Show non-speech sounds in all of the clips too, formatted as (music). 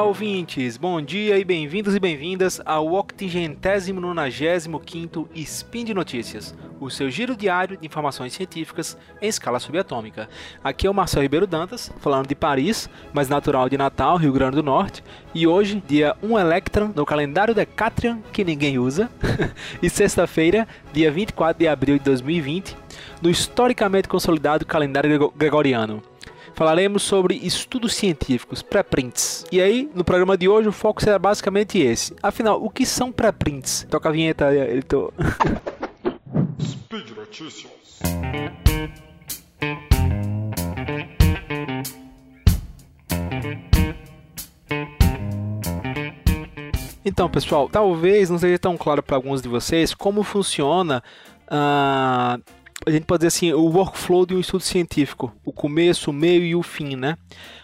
Olá, ouvintes! Bom dia e bem-vindos e bem-vindas ao 895 Spin de Notícias, o seu giro diário de informações científicas em escala subatômica. Aqui é o Marcelo Ribeiro Dantas, falando de Paris, mas natural de Natal, Rio Grande do Norte, e hoje, dia 1 Electron, no calendário Decatrian, que ninguém usa, (laughs) e sexta-feira, dia 24 de abril de 2020, no historicamente consolidado calendário gregoriano falaremos sobre estudos científicos, pré-prints. E aí, no programa de hoje, o foco será basicamente esse. Afinal, o que são pré-prints? Toca a vinheta, Editor. Speed Notícias. Então, pessoal, talvez não seja tão claro para alguns de vocês como funciona uh, a gente pode dizer assim, o workflow de um estudo científico, o começo, o meio e o fim, né?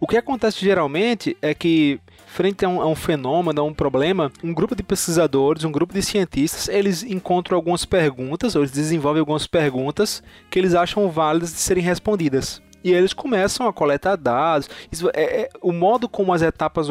O que acontece geralmente é que frente a um, a um, fenômeno, a um problema, um grupo de pesquisadores, um grupo de cientistas, eles encontram algumas perguntas, ou eles desenvolvem algumas perguntas que eles acham válidas de serem respondidas. E eles começam a coletar dados. Isso é, é, o modo como as etapas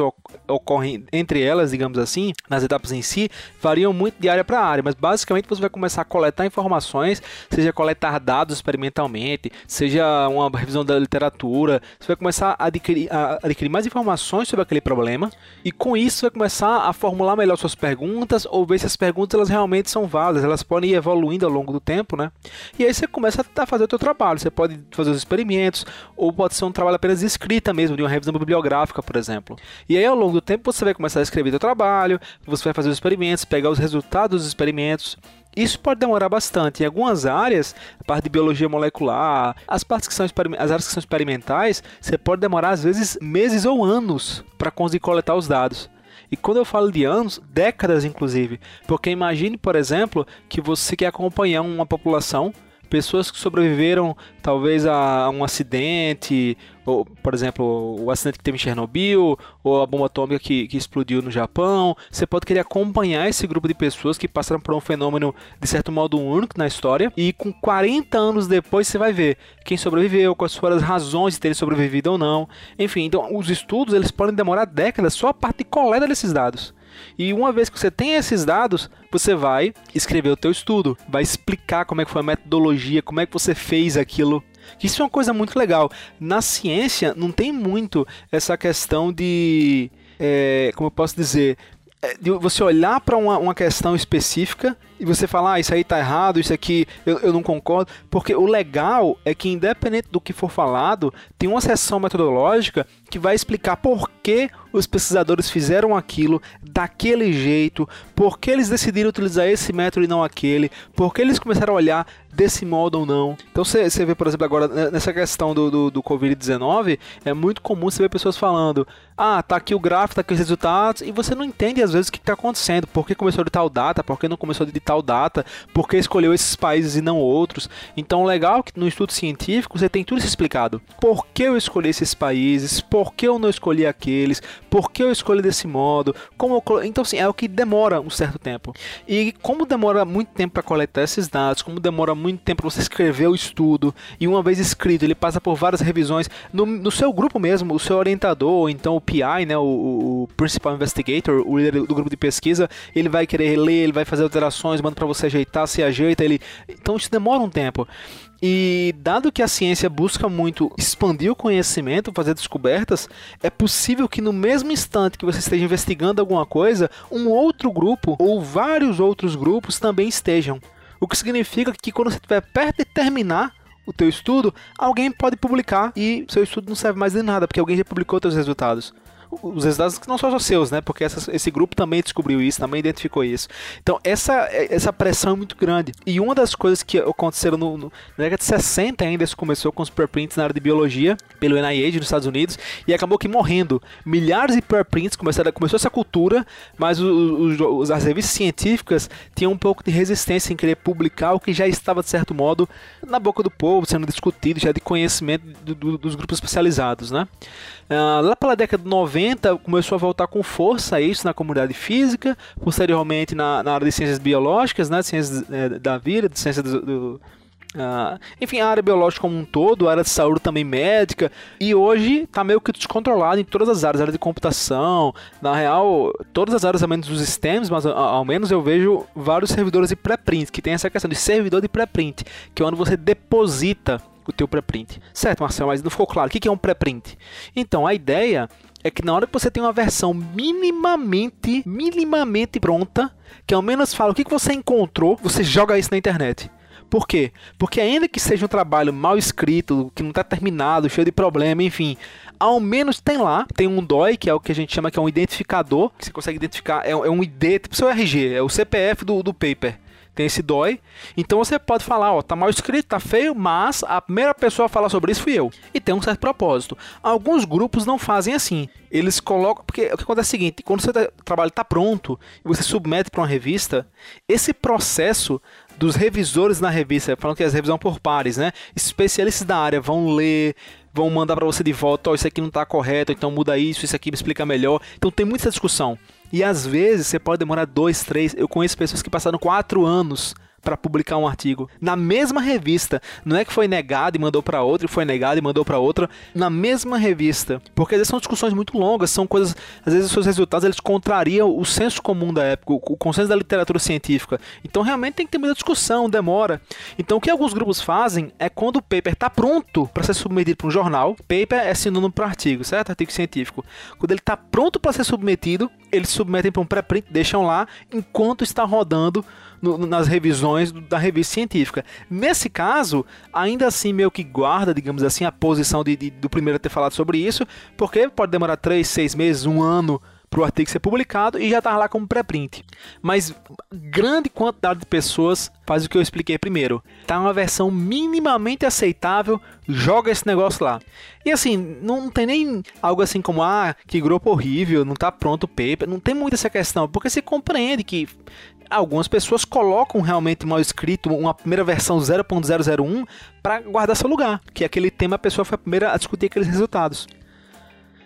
ocorrem entre elas, digamos assim, nas etapas em si, variam muito de área para área. Mas basicamente você vai começar a coletar informações, seja coletar dados experimentalmente, seja uma revisão da literatura. Você vai começar a adquirir, a adquirir mais informações sobre aquele problema. E com isso vai começar a formular melhor suas perguntas ou ver se as perguntas elas realmente são válidas. Elas podem ir evoluindo ao longo do tempo, né? E aí você começa a fazer o seu trabalho. Você pode fazer os experimentos ou pode ser um trabalho apenas escrita mesmo, de uma revisão bibliográfica, por exemplo. E aí, ao longo do tempo, você vai começar a escrever seu trabalho, você vai fazer os experimentos, pegar os resultados dos experimentos, isso pode demorar bastante. Em algumas áreas, a parte de biologia molecular, as partes que são as áreas que são experimentais, você pode demorar às vezes meses ou anos para conseguir coletar os dados. E quando eu falo de anos, décadas inclusive. Porque imagine, por exemplo, que você quer acompanhar uma população pessoas que sobreviveram talvez a um acidente, ou, por exemplo, o acidente que teve em Chernobyl, ou a bomba atômica que, que explodiu no Japão. Você pode querer acompanhar esse grupo de pessoas que passaram por um fenômeno de certo modo único na história, e com 40 anos depois você vai ver quem sobreviveu, quais foram as razões de terem sobrevivido ou não. Enfim, então os estudos eles podem demorar décadas só a parte de coleta desses dados. E uma vez que você tem esses dados, você vai escrever o teu estudo, vai explicar como é que foi a metodologia, como é que você fez aquilo. Isso é uma coisa muito legal. Na ciência não tem muito essa questão de, é, como eu posso dizer, é, de você olhar para uma, uma questão específica e você falar, ah, isso aí tá errado, isso aqui eu, eu não concordo, porque o legal é que independente do que for falado, tem uma sessão metodológica que vai explicar por que os pesquisadores fizeram aquilo daquele jeito, por que eles decidiram utilizar esse método e não aquele, por que eles começaram a olhar desse modo ou não. Então você vê, por exemplo, agora né, nessa questão do, do, do Covid-19, é muito comum você ver pessoas falando: ah, tá aqui o gráfico, tá aqui os resultados, e você não entende às vezes o que está acontecendo, por que começou de tal data, por que não começou de tal data, por que escolheu esses países e não outros. Então, legal que no estudo científico você tem tudo isso explicado. Por que eu escolhi esses países, por que eu não escolhi aqueles, por que eu escolhi desse modo, como eu... Então, assim, é o que demora um certo tempo. E como demora muito tempo para coletar esses dados, como demora muito tempo para você escrever o estudo, e uma vez escrito, ele passa por várias revisões no, no seu grupo mesmo, o seu orientador, então o PI, né, o, o Principal Investigator, o líder do grupo de pesquisa, ele vai querer ler, ele vai fazer alterações, manda para você ajeitar, se ajeita, ele. Então isso demora um tempo. E dado que a ciência busca muito expandir o conhecimento, fazer descobertas, é possível que no mesmo instante que você esteja investigando alguma coisa, um outro grupo ou vários outros grupos também estejam. O que significa que quando você estiver perto de terminar o teu estudo, alguém pode publicar e seu estudo não serve mais de nada, porque alguém já publicou seus resultados os resultados que não são só seus, né? Porque essa, esse grupo também descobriu isso, também identificou isso. Então, essa, essa pressão é muito grande. E uma das coisas que aconteceram no, no, na década de 60 ainda, isso começou com os preprints na área de biologia, pelo NIH nos Estados Unidos, e acabou que morrendo. Milhares de preprints, começaram, começou essa cultura, mas os, os, as revistas científicas tinham um pouco de resistência em querer publicar o que já estava, de certo modo, na boca do povo, sendo discutido, já de conhecimento do, do, dos grupos especializados, né? Uh, lá pela década de 90 começou a voltar com força isso na comunidade física, posteriormente na, na área de ciências biológicas, né, ciências é, da vida, de ciências do, do Uh, enfim, a área biológica como um todo, a área de saúde também médica, e hoje está meio que descontrolado em todas as áreas, área de computação, na real, todas as áreas, ao menos dos sistemas, mas ao menos eu vejo vários servidores de pré-print, que tem essa questão de servidor de pré-print, que é onde você deposita o teu pré-print. Certo, Marcelo, mas não ficou claro. O que é um pré-print? Então, a ideia é que na hora que você tem uma versão minimamente, minimamente pronta, que ao menos fala o que você encontrou, você joga isso na internet. Por quê? Porque ainda que seja um trabalho mal escrito, que não está terminado, cheio de problema, enfim, ao menos tem lá, tem um DOI, que é o que a gente chama que é um identificador, que você consegue identificar, é, é um ID, tipo seu RG, é o CPF do, do paper tem esse dói. Então você pode falar, ó, tá mal escrito, tá feio, mas a primeira pessoa a falar sobre isso fui eu. E tem um certo propósito. Alguns grupos não fazem assim. Eles colocam, porque o que acontece é o seguinte, quando o seu trabalho está pronto e você submete para uma revista, esse processo dos revisores na revista, falando que as revisão por pares, né? Especialistas da área vão ler, vão mandar para você de volta, ó, oh, isso aqui não está correto, então muda isso, isso aqui me explica melhor. Então tem muita discussão. E às vezes você pode demorar dois, três. Eu conheço pessoas que passaram quatro anos para publicar um artigo na mesma revista. Não é que foi negado e mandou para outra, e foi negado e mandou para outra, na mesma revista. Porque às vezes são discussões muito longas, são coisas, às vezes os seus resultados eles contrariam o senso comum da época, o consenso da literatura científica. Então realmente tem que ter muita discussão, demora. Então o que alguns grupos fazem é quando o paper está pronto para ser submetido para um jornal, paper é sinônimo para artigo, certo? Artigo científico. Quando ele está pronto para ser submetido, eles submetem para um pré-print, deixam lá enquanto está rodando no, nas revisões da revista científica. Nesse caso, ainda assim meio que guarda, digamos assim, a posição de, de, do primeiro ter falado sobre isso, porque pode demorar 3, 6 meses, um ano para o artigo ser publicado e já está lá como pré-print. Mas grande quantidade de pessoas faz o que eu expliquei primeiro. Tá uma versão minimamente aceitável, joga esse negócio lá. E assim, não tem nem algo assim como ah, que grupo horrível, não está pronto o paper, não tem muito essa questão, porque se compreende que algumas pessoas colocam realmente mal escrito uma primeira versão 0.001 para guardar seu lugar, que é aquele tema a pessoa foi a primeira a discutir aqueles resultados.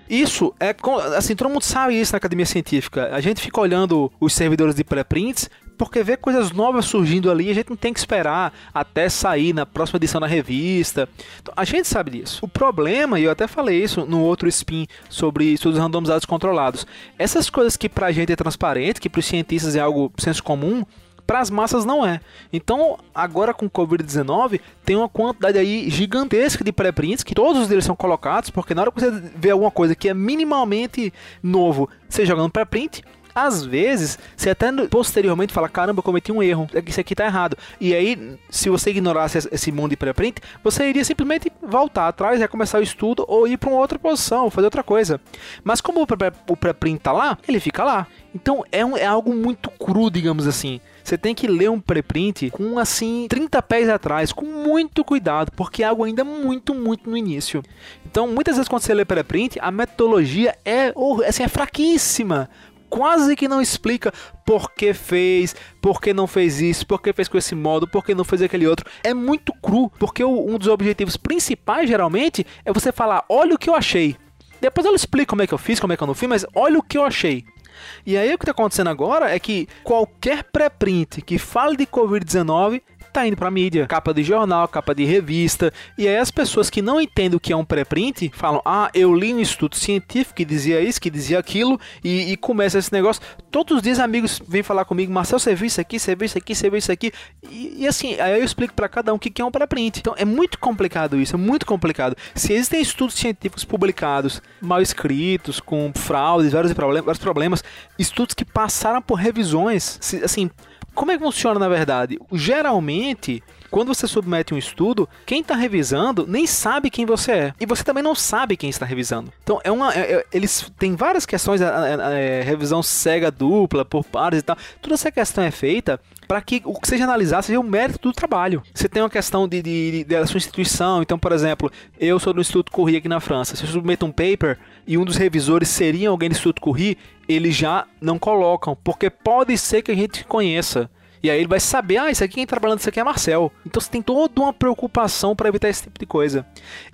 Isso é assim, todo mundo sabe isso na academia científica. A gente fica olhando os servidores de pré-prints porque vê coisas novas surgindo ali, a gente não tem que esperar até sair na próxima edição da revista. Então, a gente sabe disso. O problema, e eu até falei isso no outro spin sobre estudos randomizados controlados, essas coisas que pra gente é transparente, que para os cientistas é algo senso comum, para as massas não é. Então, agora com o Covid-19, tem uma quantidade aí gigantesca de pré-prints que todos eles são colocados, porque na hora que você vê alguma coisa que é minimamente novo, você joga no pré-print, às vezes, você até posteriormente fala: caramba, eu cometi um erro, isso aqui tá errado. E aí, se você ignorasse esse mundo de pré-print, você iria simplesmente voltar atrás, recomeçar o estudo ou ir para uma outra posição, fazer outra coisa. Mas como o pré-print tá lá, ele fica lá. Então é, um, é algo muito cru, digamos assim. Você tem que ler um preprint com assim 30 pés atrás, com muito cuidado, porque é algo ainda muito, muito no início. Então, muitas vezes quando você lê preprint, a metodologia é, assim, é fraquíssima quase que não explica por que fez, por que não fez isso, por que fez com esse modo, por que não fez aquele outro. É muito cru, porque um dos objetivos principais, geralmente, é você falar: olha o que eu achei. Depois eu explico como é que eu fiz, como é que eu não fiz, mas olha o que eu achei. E aí o que está acontecendo agora é que qualquer pré-print que fale de Covid-19 tá indo pra mídia. Capa de jornal, capa de revista. E aí as pessoas que não entendem o que é um pré-print falam: Ah, eu li um estudo científico que dizia isso, que dizia aquilo, e, e começa esse negócio. Todos os dias amigos vêm falar comigo, Marcel, você viu isso aqui, você viu isso aqui, você viu isso aqui. E, e assim, aí eu explico para cada um o que é um pré-print. Então é muito complicado isso, é muito complicado. Se existem estudos científicos publicados, mal escritos, com fraudes, vários problemas, vários problemas estudos que passaram por revisões, assim, como é que funciona na verdade? Geralmente, quando você submete um estudo, quem está revisando nem sabe quem você é. E você também não sabe quem está revisando. Então, é uma, é, é, eles têm várias questões, é, revisão cega dupla, por pares e tal. Toda essa questão é feita para que o que seja analisado seja o mérito do trabalho. Você tem uma questão de, de, de, da sua instituição. Então, por exemplo, eu sou do Instituto Curie aqui na França. Se eu submeto um paper e um dos revisores seria alguém do Instituto Curie, eles já não colocam, porque pode ser que a gente conheça. E aí ele vai saber, ah, isso aqui quem tá trabalhando isso aqui é Marcel. Então você tem toda uma preocupação para evitar esse tipo de coisa.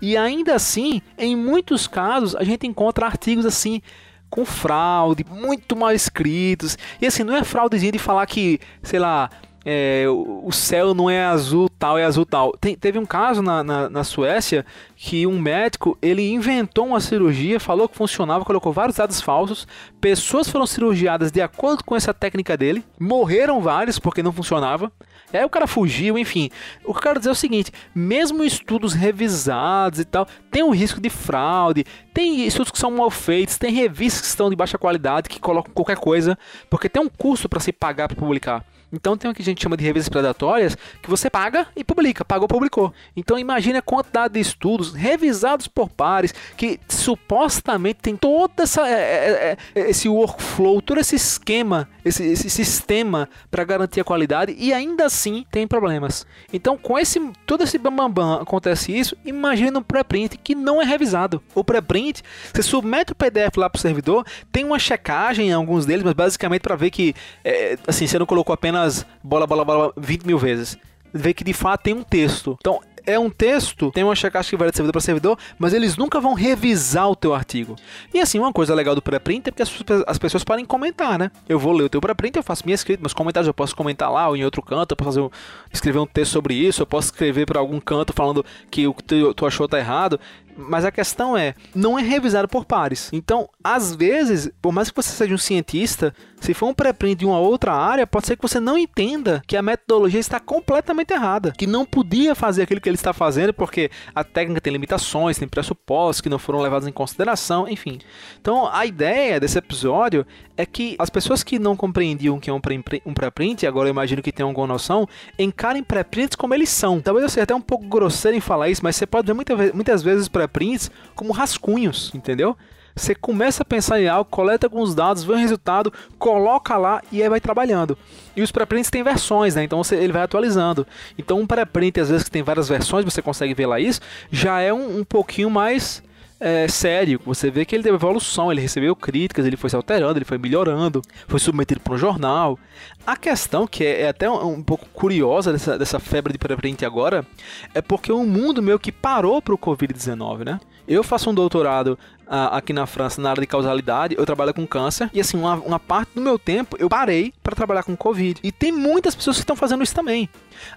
E ainda assim, em muitos casos, a gente encontra artigos assim com fraude, muito mal escritos. E assim, não é fraudezinha de falar que, sei lá, é, o céu não é azul tal, é azul tal. Tem, teve um caso na, na, na, Suécia que um médico ele inventou uma cirurgia, falou que funcionava, colocou vários dados falsos, pessoas foram cirurgiadas de acordo com essa técnica dele, morreram vários porque não funcionava. Aí o cara fugiu, enfim. O que eu quero dizer é o seguinte: mesmo estudos revisados e tal, tem um risco de fraude, tem estudos que são mal feitos, tem revistas que estão de baixa qualidade que colocam qualquer coisa, porque tem um custo para se pagar para publicar. Então tem o que a gente chama de revistas predatórias, que você paga e publica, pagou, publicou. Então imagine a quantidade de estudos revisados por pares, que supostamente tem todo essa, é, é, é, esse workflow, todo esse esquema, esse, esse sistema para garantir a qualidade, e ainda assim tem problemas. Então com esse todo esse bambambam bam, bam, acontece isso, imagine um pré-print que não é revisado. O pré-print, você submete o PDF lá para o servidor, tem uma checagem em alguns deles, mas basicamente para ver que é, assim, você não colocou apenas apenas bola, bola, bola 20 mil vezes. Vê que de fato tem um texto. Então, é um texto, tem uma checagem que vai de servidor para servidor, mas eles nunca vão revisar o teu artigo. E assim, uma coisa legal do pré-print é que as, as, pessoas podem comentar, né? Eu vou ler o teu pré-print, eu faço minha escrita, meus comentários, eu posso comentar lá ou em outro canto, eu posso fazer um, escrever um texto sobre isso, eu posso escrever para algum canto falando que o que tu, tu achou tá errado. Mas a questão é, não é revisado por pares. Então, às vezes, por mais que você seja um cientista, se for um pré-print de uma outra área, pode ser que você não entenda que a metodologia está completamente errada, que não podia fazer aquilo que ele está fazendo porque a técnica tem limitações, tem pressupostos que não foram levados em consideração, enfim. Então, a ideia desse episódio é que as pessoas que não compreendiam que é um pré-print, agora eu imagino que tenham alguma noção, encarem pré-prints como eles são. Talvez eu seja até um pouco grosseiro em falar isso, mas você pode ver muitas, vezes pré prints como rascunhos, entendeu? Você começa a pensar em algo, coleta alguns dados, vê o resultado, coloca lá e aí vai trabalhando. E os pré-prints têm versões, né? Então você, ele vai atualizando. Então um pré-print, às vezes que tem várias versões, você consegue ver lá isso, já é um, um pouquinho mais é, sério. Você vê que ele teve evolução, ele recebeu críticas, ele foi se alterando, ele foi melhorando, foi submetido para um jornal. A questão que é, é até um, um, pouco curiosa dessa, dessa febre de pré-print agora é porque o mundo meio que parou para o Covid-19, né? Eu faço um doutorado uh, aqui na França na área de causalidade, eu trabalho com câncer e assim, uma, uma parte do meu tempo eu parei para trabalhar com Covid. E tem muitas pessoas que estão fazendo isso também.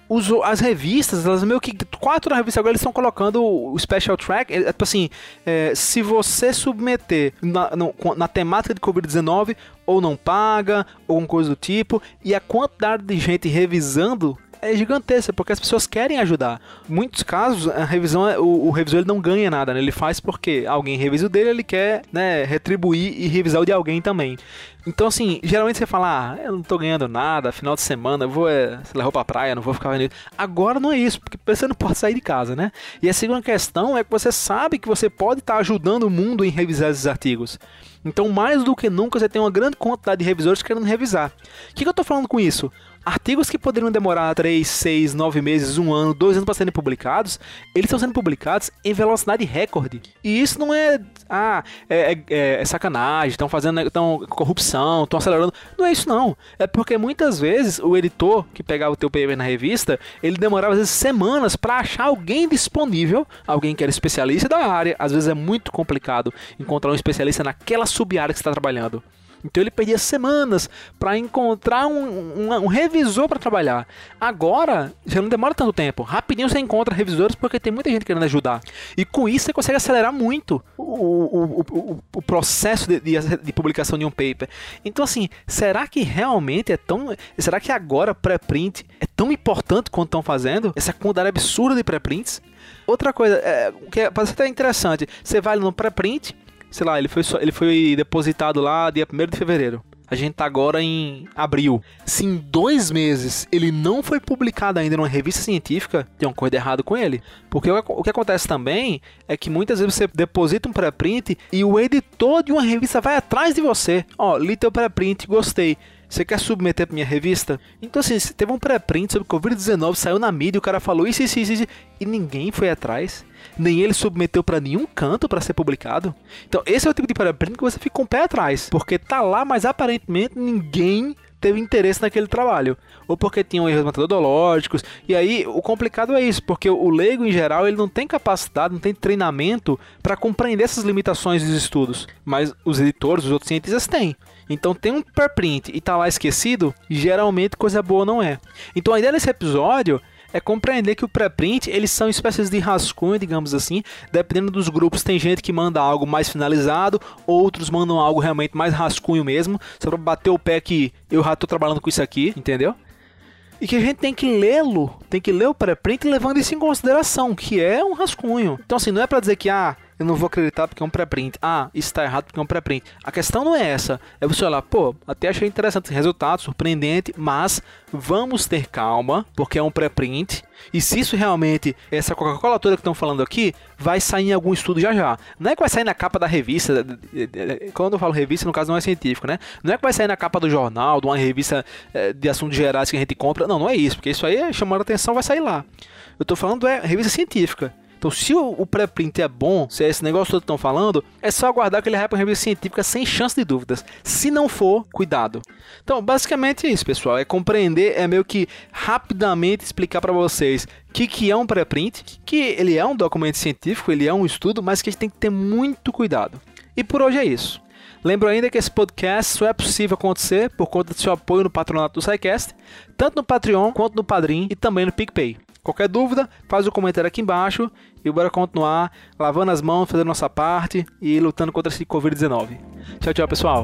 Os, as revistas, elas meio que. Quatro revistas agora eles estão colocando o Special Track. É, é, tipo assim, é, se você submeter na, no, na temática de Covid-19, ou não paga, ou alguma coisa do tipo, e a quantidade de gente revisando é gigantesca, porque as pessoas querem ajudar. Muitos casos, a revisão, é, o, o revisor ele não ganha nada, né? Ele faz porque alguém revisa o dele, ele quer né, retribuir e revisar o de alguém também. Então, assim, geralmente você fala, ah, eu não tô ganhando nada, final de semana, eu vou, é, sei lá, vou pra praia, não vou ficar vendo Agora não é isso, porque você não pode sair de casa, né? E a segunda questão é que você sabe que você pode estar tá ajudando o mundo em revisar esses artigos. Então, mais do que nunca, você tem uma grande quantidade de revisores querendo revisar. O que, que eu estou falando com isso? Artigos que poderiam demorar 3, 6, 9 meses, um ano, dois anos para serem publicados, eles estão sendo publicados em velocidade recorde. E isso não é, ah, é, é, é sacanagem, estão fazendo tão, corrupção, estão acelerando. Não é isso não. É porque muitas vezes o editor que pegava o teu paper na revista, ele demorava às vezes semanas para achar alguém disponível, alguém que era especialista da área. Às vezes é muito complicado encontrar um especialista naquela sub-área que você está trabalhando. Então ele perdia semanas para encontrar um, um, um revisor para trabalhar. Agora já não demora tanto tempo. Rapidinho você encontra revisores porque tem muita gente querendo ajudar. E com isso você consegue acelerar muito o, o, o, o processo de, de, de, publicação de um paper. Então, assim, será que realmente é tão. Será que agora pré-print é tão importante quanto estão fazendo? Essa quantidade absurda de pré-prints? Outra coisa, é, que parece até interessante, você vai no pré-print, sei lá, ele foi, ele foi depositado lá dia 1 de fevereiro. A gente tá agora em abril. Se em dois meses ele não foi publicado ainda numa revista científica, tem uma coisa errada com ele. Porque o que acontece também é que muitas vezes você deposita um pré-print e o editor de uma revista vai atrás de você. Ó, li teu pré-print, gostei. Você quer submeter pra minha revista? Então, assim, teve um pré-print sobre Covid-19, saiu na mídia, o cara falou isso, isso, isso, isso, e ninguém foi atrás. Nem ele submeteu para nenhum canto para ser publicado. Então, esse é o tipo de pré-print que você fica com o pé atrás. Porque tá lá, mas aparentemente ninguém teve interesse naquele trabalho, ou porque tinham erros metodológicos. E aí o complicado é isso, porque o leigo em geral ele não tem capacidade, não tem treinamento para compreender essas limitações dos estudos, mas os editores, os outros cientistas têm. Então tem um preprint e tá lá esquecido, geralmente coisa boa não é. Então a ideia desse episódio é compreender que o pré-print, eles são espécies de rascunho, digamos assim, dependendo dos grupos, tem gente que manda algo mais finalizado, outros mandam algo realmente mais rascunho mesmo, só pra bater o pé que eu já tô trabalhando com isso aqui, entendeu? E que a gente tem que lê-lo, tem que ler o pré-print levando isso em consideração, que é um rascunho. Então assim, não é para dizer que, ah, eu não vou acreditar porque é um pré-print. Ah, isso está errado porque é um pré-print. A questão não é essa. É você olhar, pô, até achei interessante esse resultado, surpreendente, mas vamos ter calma, porque é um pré-print. E se isso realmente, essa Coca-Cola toda que estão falando aqui, vai sair em algum estudo já já. Não é que vai sair na capa da revista, quando eu falo revista, no caso não é científico, né? Não é que vai sair na capa do jornal, de uma revista eh, de assuntos gerais que a gente compra. Não, não é isso, porque isso aí, chamando a atenção, vai sair lá. Eu estou falando é revista científica. Então, se o, pré-print é bom, se é esse negócio todo que estão falando, é só aguardar que ele para revista científica sem chance de dúvidas. Se não for, cuidado. Então, basicamente é isso, pessoal. É compreender, é meio que rapidamente explicar para vocês o que, que é um pré-print, que ele é um documento científico, ele é um estudo, mas que a gente tem que ter muito cuidado. E por hoje é isso. Lembro ainda que esse podcast só é possível acontecer por conta do seu apoio no patronato do SciCast, tanto no Patreon quanto no Padrim e também no PicPay. Qualquer dúvida, faz o comentário aqui embaixo e bora continuar lavando as mãos, fazendo nossa parte e lutando contra esse Covid-19. Tchau, tchau, pessoal!